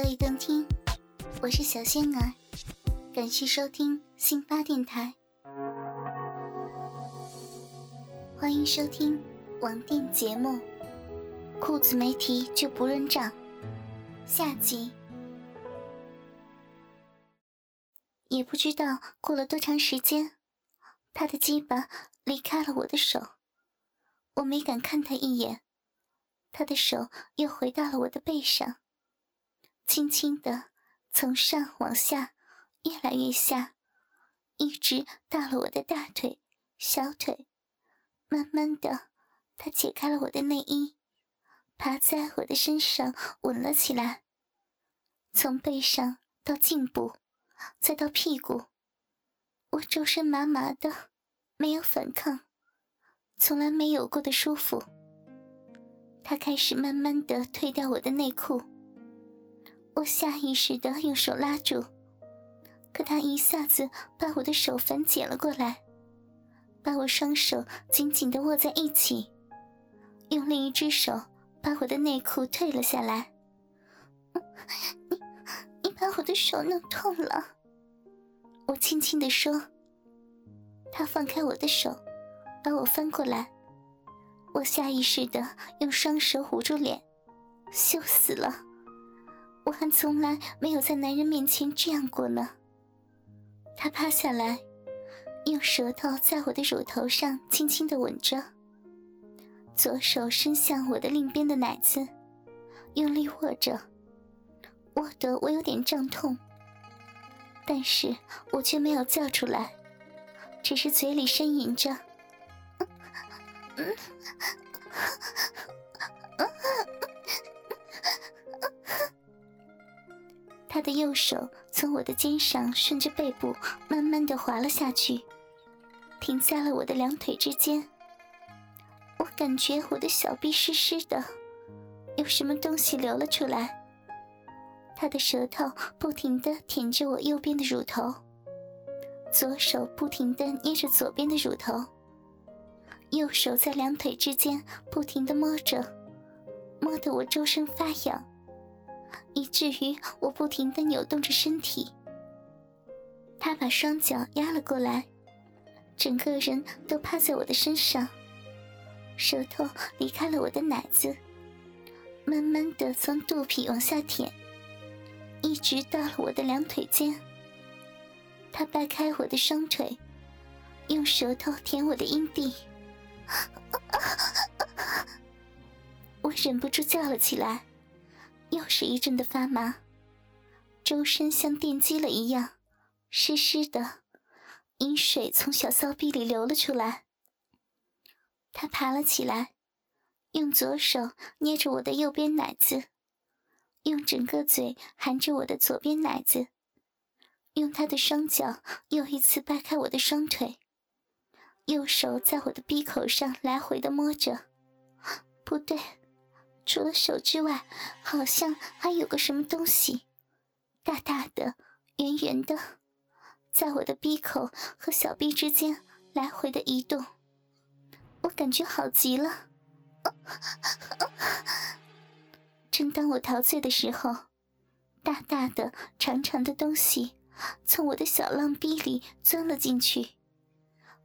可以动听，我是小仙儿，感谢收听新八电台，欢迎收听网店节目《裤子没提就不认账》下集。也不知道过了多长时间，他的鸡巴离开了我的手，我没敢看他一眼，他的手又回到了我的背上。轻轻的从上往下，越来越下，一直到了我的大腿、小腿。慢慢的，他解开了我的内衣，爬在我的身上吻了起来。从背上到颈部，再到屁股，我周身麻麻的，没有反抗，从来没有过的舒服。他开始慢慢的褪掉我的内裤。我下意识的用手拉住，可他一下子把我的手反解了过来，把我双手紧紧的握在一起，用另一只手把我的内裤退了下来。你，你把我的手弄痛了。我轻轻的说。他放开我的手，把我翻过来，我下意识的用双手捂住脸，羞死了。我还从来没有在男人面前这样过呢。他趴下来，用舌头在我的乳头上轻轻的吻着，左手伸向我的另边的奶子，用力握着，握得我有点胀痛。但是我却没有叫出来，只是嘴里呻吟着。他的右手从我的肩上顺着背部慢慢的滑了下去，停在了我的两腿之间。我感觉我的小臂湿湿的，有什么东西流了出来。他的舌头不停的舔着我右边的乳头，左手不停的捏着左边的乳头，右手在两腿之间不停的摸着，摸得我周身发痒。以至于我不停的扭动着身体，他把双脚压了过来，整个人都趴在我的身上，舌头离开了我的奶子，慢慢的从肚皮往下舔，一直到了我的两腿间。他掰开我的双腿，用舌头舔我的阴蒂，我忍不住叫了起来。又是一阵的发麻，周身像电击了一样，湿湿的，阴水从小骚逼里流了出来。他爬了起来，用左手捏着我的右边奶子，用整个嘴含着我的左边奶子，用他的双脚又一次掰开我的双腿，右手在我的鼻口上来回的摸着，不对。除了手之外，好像还有个什么东西，大大的、圆圆的，在我的鼻口和小臂之间来回的移动，我感觉好极了。正当我陶醉的时候，大大的、长长的东西从我的小浪逼里钻了进去，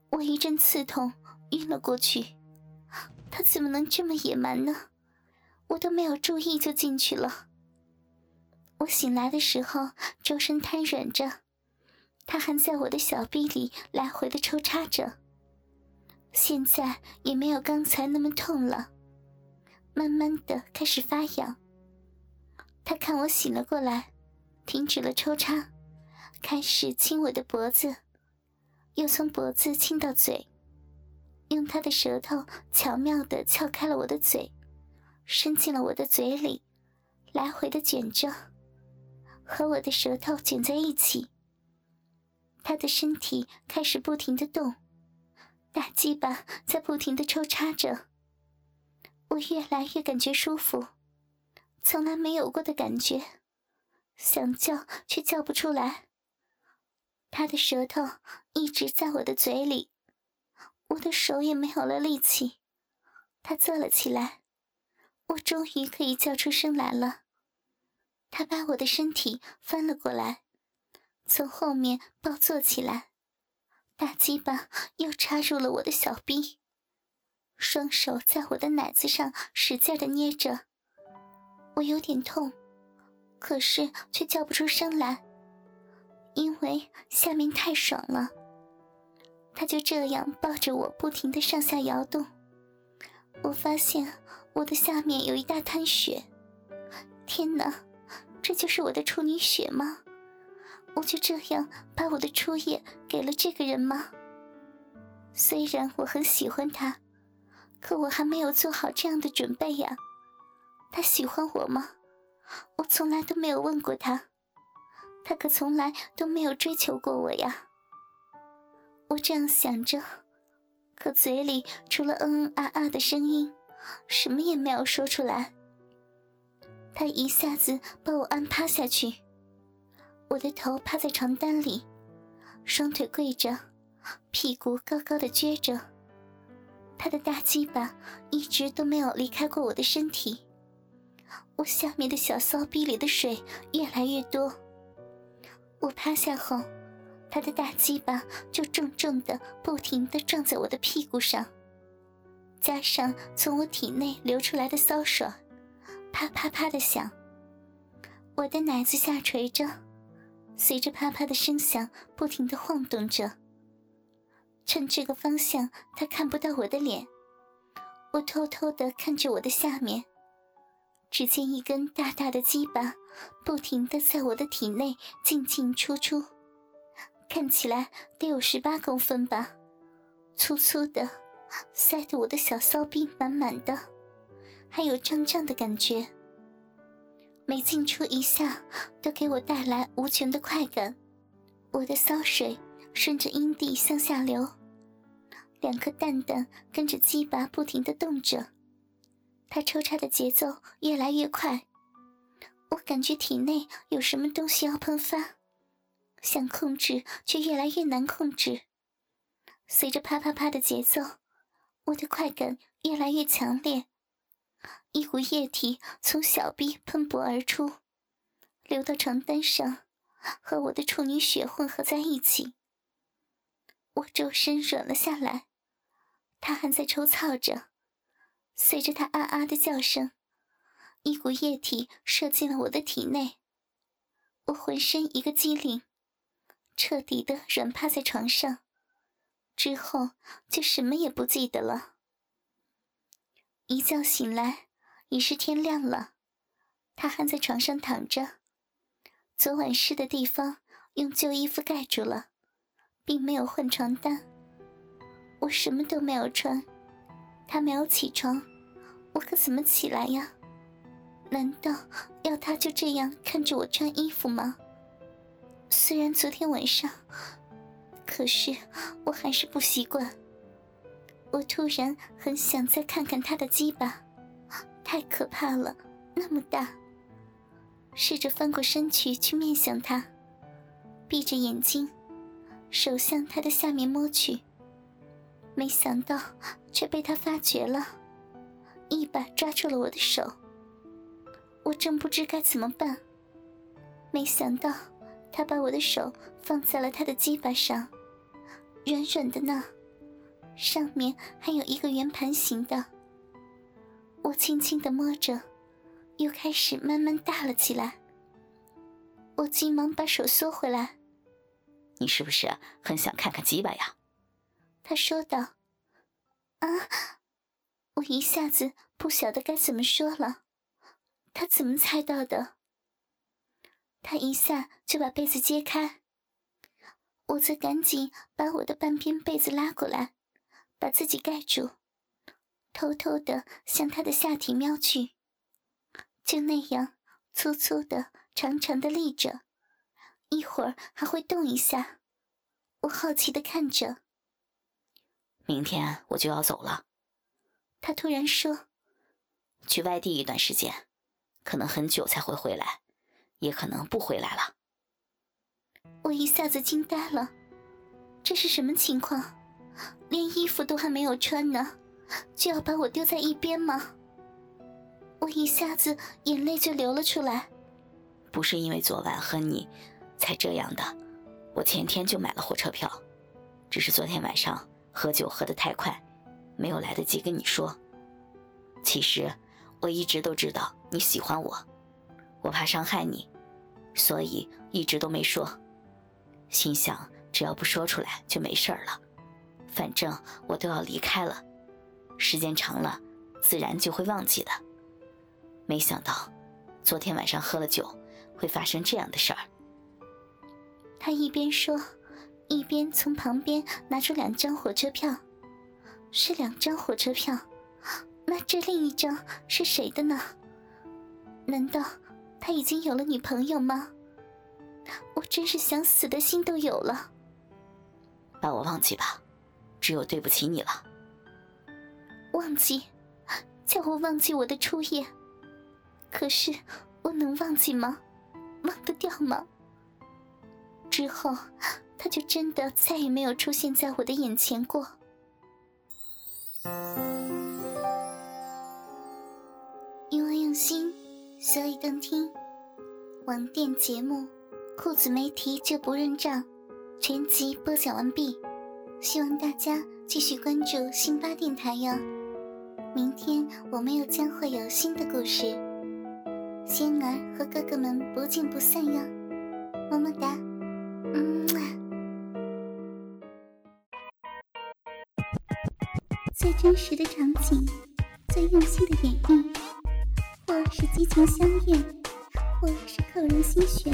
我一阵刺痛，晕了过去。他怎么能这么野蛮呢？我都没有注意就进去了。我醒来的时候，周身瘫软着，他还在我的小臂里来回的抽插着。现在也没有刚才那么痛了，慢慢的开始发痒。他看我醒了过来，停止了抽插，开始亲我的脖子，又从脖子亲到嘴，用他的舌头巧妙的撬开了我的嘴，伸进了我的嘴里，来回的卷着，和我的舌头卷在一起。他的身体开始不停的动，大鸡巴在不停的抽插着，我越来越感觉舒服。从来没有过的感觉，想叫却叫不出来。他的舌头一直在我的嘴里，我的手也没有了力气。他坐了起来，我终于可以叫出声来了。他把我的身体翻了过来，从后面抱坐起来，大鸡巴又插入了我的小臂，双手在我的奶子上使劲的捏着。我有点痛，可是却叫不出声来，因为下面太爽了。他就这样抱着我，不停的上下摇动。我发现我的下面有一大滩血，天哪，这就是我的处女血吗？我就这样把我的初夜给了这个人吗？虽然我很喜欢他，可我还没有做好这样的准备呀。他喜欢我吗？我从来都没有问过他，他可从来都没有追求过我呀。我这样想着，可嘴里除了嗯嗯啊啊的声音，什么也没有说出来。他一下子把我按趴下去，我的头趴在床单里，双腿跪着，屁股高高的撅着，他的大鸡巴一直都没有离开过我的身体。我下面的小骚逼里的水越来越多。我趴下后，他的大鸡巴就重重的、不停的撞在我的屁股上，加上从我体内流出来的骚水，啪啪啪的响。我的奶子下垂着，随着啪啪的声响不停的晃动着。趁这个方向他看不到我的脸，我偷偷的看着我的下面。只见一根大大的鸡巴，不停的在我的体内进进出出，看起来得有十八公分吧，粗粗的，塞得我的小骚逼满满的，还有胀胀的感觉。每进出一下，都给我带来无穷的快感。我的骚水顺着阴蒂向下流，两颗蛋蛋跟着鸡巴不停的动着。他抽插的节奏越来越快，我感觉体内有什么东西要喷发，想控制却越来越难控制。随着啪啪啪的节奏，我的快感越来越强烈，一股液体从小臂喷薄而出，流到床单上，和我的处女血混合在一起。我周身软了下来，他还在抽操着。随着他啊啊的叫声，一股液体射进了我的体内，我浑身一个机灵，彻底的软趴在床上，之后就什么也不记得了。一觉醒来已是天亮了，他还在床上躺着，昨晚湿的地方用旧衣服盖住了，并没有换床单。我什么都没有穿。他没有起床，我可怎么起来呀？难道要他就这样看着我穿衣服吗？虽然昨天晚上，可是我还是不习惯。我突然很想再看看他的鸡巴，太可怕了，那么大。试着翻过身去去面向他，闭着眼睛，手向他的下面摸去。没想到，却被他发觉了，一把抓住了我的手。我正不知该怎么办，没想到他把我的手放在了他的鸡巴上，软软的呢，上面还有一个圆盘形的。我轻轻的摸着，又开始慢慢大了起来，我急忙把手缩回来。你是不是很想看看鸡巴呀？他说道。啊！我一下子不晓得该怎么说了。他怎么猜到的？他一下就把被子揭开，我则赶紧把我的半边被子拉过来，把自己盖住，偷偷的向他的下体瞄去。就那样，粗粗的、长长的立着，一会儿还会动一下。我好奇的看着。明天我就要走了，他突然说：“去外地一段时间，可能很久才会回来。”也可能不回来了。我一下子惊呆了，这是什么情况？连衣服都还没有穿呢，就要把我丢在一边吗？我一下子眼泪就流了出来。不是因为昨晚和你才这样的，我前天就买了火车票，只是昨天晚上喝酒喝得太快，没有来得及跟你说。其实我一直都知道你喜欢我，我怕伤害你。所以一直都没说，心想只要不说出来就没事儿了，反正我都要离开了，时间长了自然就会忘记的。没想到昨天晚上喝了酒，会发生这样的事儿。他一边说，一边从旁边拿出两张火车票，是两张火车票，那这另一张是谁的呢？难道？他已经有了女朋友吗？我真是想死的心都有了。把我忘记吧，只有对不起你了。忘记，叫我忘记我的初夜。可是我能忘记吗？忘得掉吗？之后，他就真的再也没有出现在我的眼前过。因为用心。所以更听网店节目《裤子没提就不认账》全集播讲完毕，希望大家继续关注辛巴电台哟。明天我们又将会有新的故事，仙儿和哥哥们不见不散哟，么么哒，嗯。最真实的场景，最用心的演绎。或是激情相恋，或是扣人心弦，